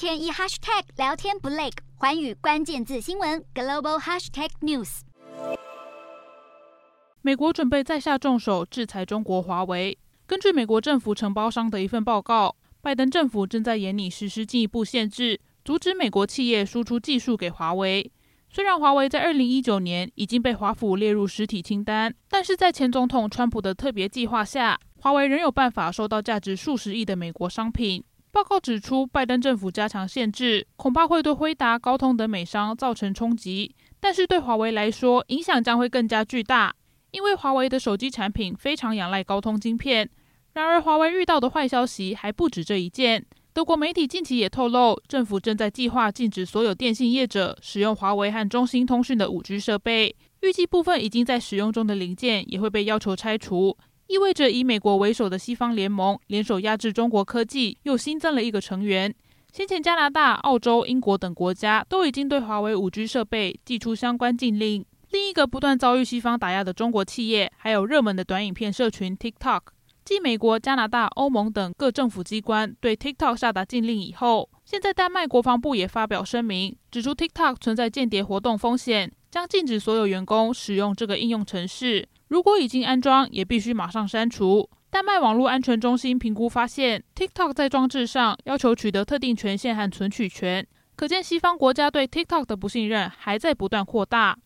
天一 hashtag 聊天不累，寰宇关键字新闻 global hashtag news。美国准备再下重手制裁中国华为。根据美国政府承包商的一份报告，拜登政府正在研拟实施进一步限制，阻止美国企业输出技术给华为。虽然华为在二零一九年已经被华府列入实体清单，但是在前总统川普的特别计划下，华为仍有办法收到价值数十亿的美国商品。报告指出，拜登政府加强限制，恐怕会对辉达、高通等美商造成冲击，但是对华为来说，影响将会更加巨大，因为华为的手机产品非常仰赖高通晶片。然而，华为遇到的坏消息还不止这一件。德国媒体近期也透露，政府正在计划禁止所有电信业者使用华为和中兴通讯的 5G 设备。预计部分已经在使用中的零件也会被要求拆除，意味着以美国为首的西方联盟联手压制中国科技，又新增了一个成员。先前加拿大、澳洲、英国等国家都已经对华为 5G 设备寄出相关禁令。另一个不断遭遇西方打压的中国企业，还有热门的短影片社群 TikTok。继美国、加拿大、欧盟等各政府机关对 TikTok 下达禁令以后，现在丹麦国防部也发表声明，指出 TikTok 存在间谍活动风险，将禁止所有员工使用这个应用程式。如果已经安装，也必须马上删除。丹麦网络安全中心评估发现，TikTok 在装置上要求取得特定权限和存取权，可见西方国家对 TikTok 的不信任还在不断扩大。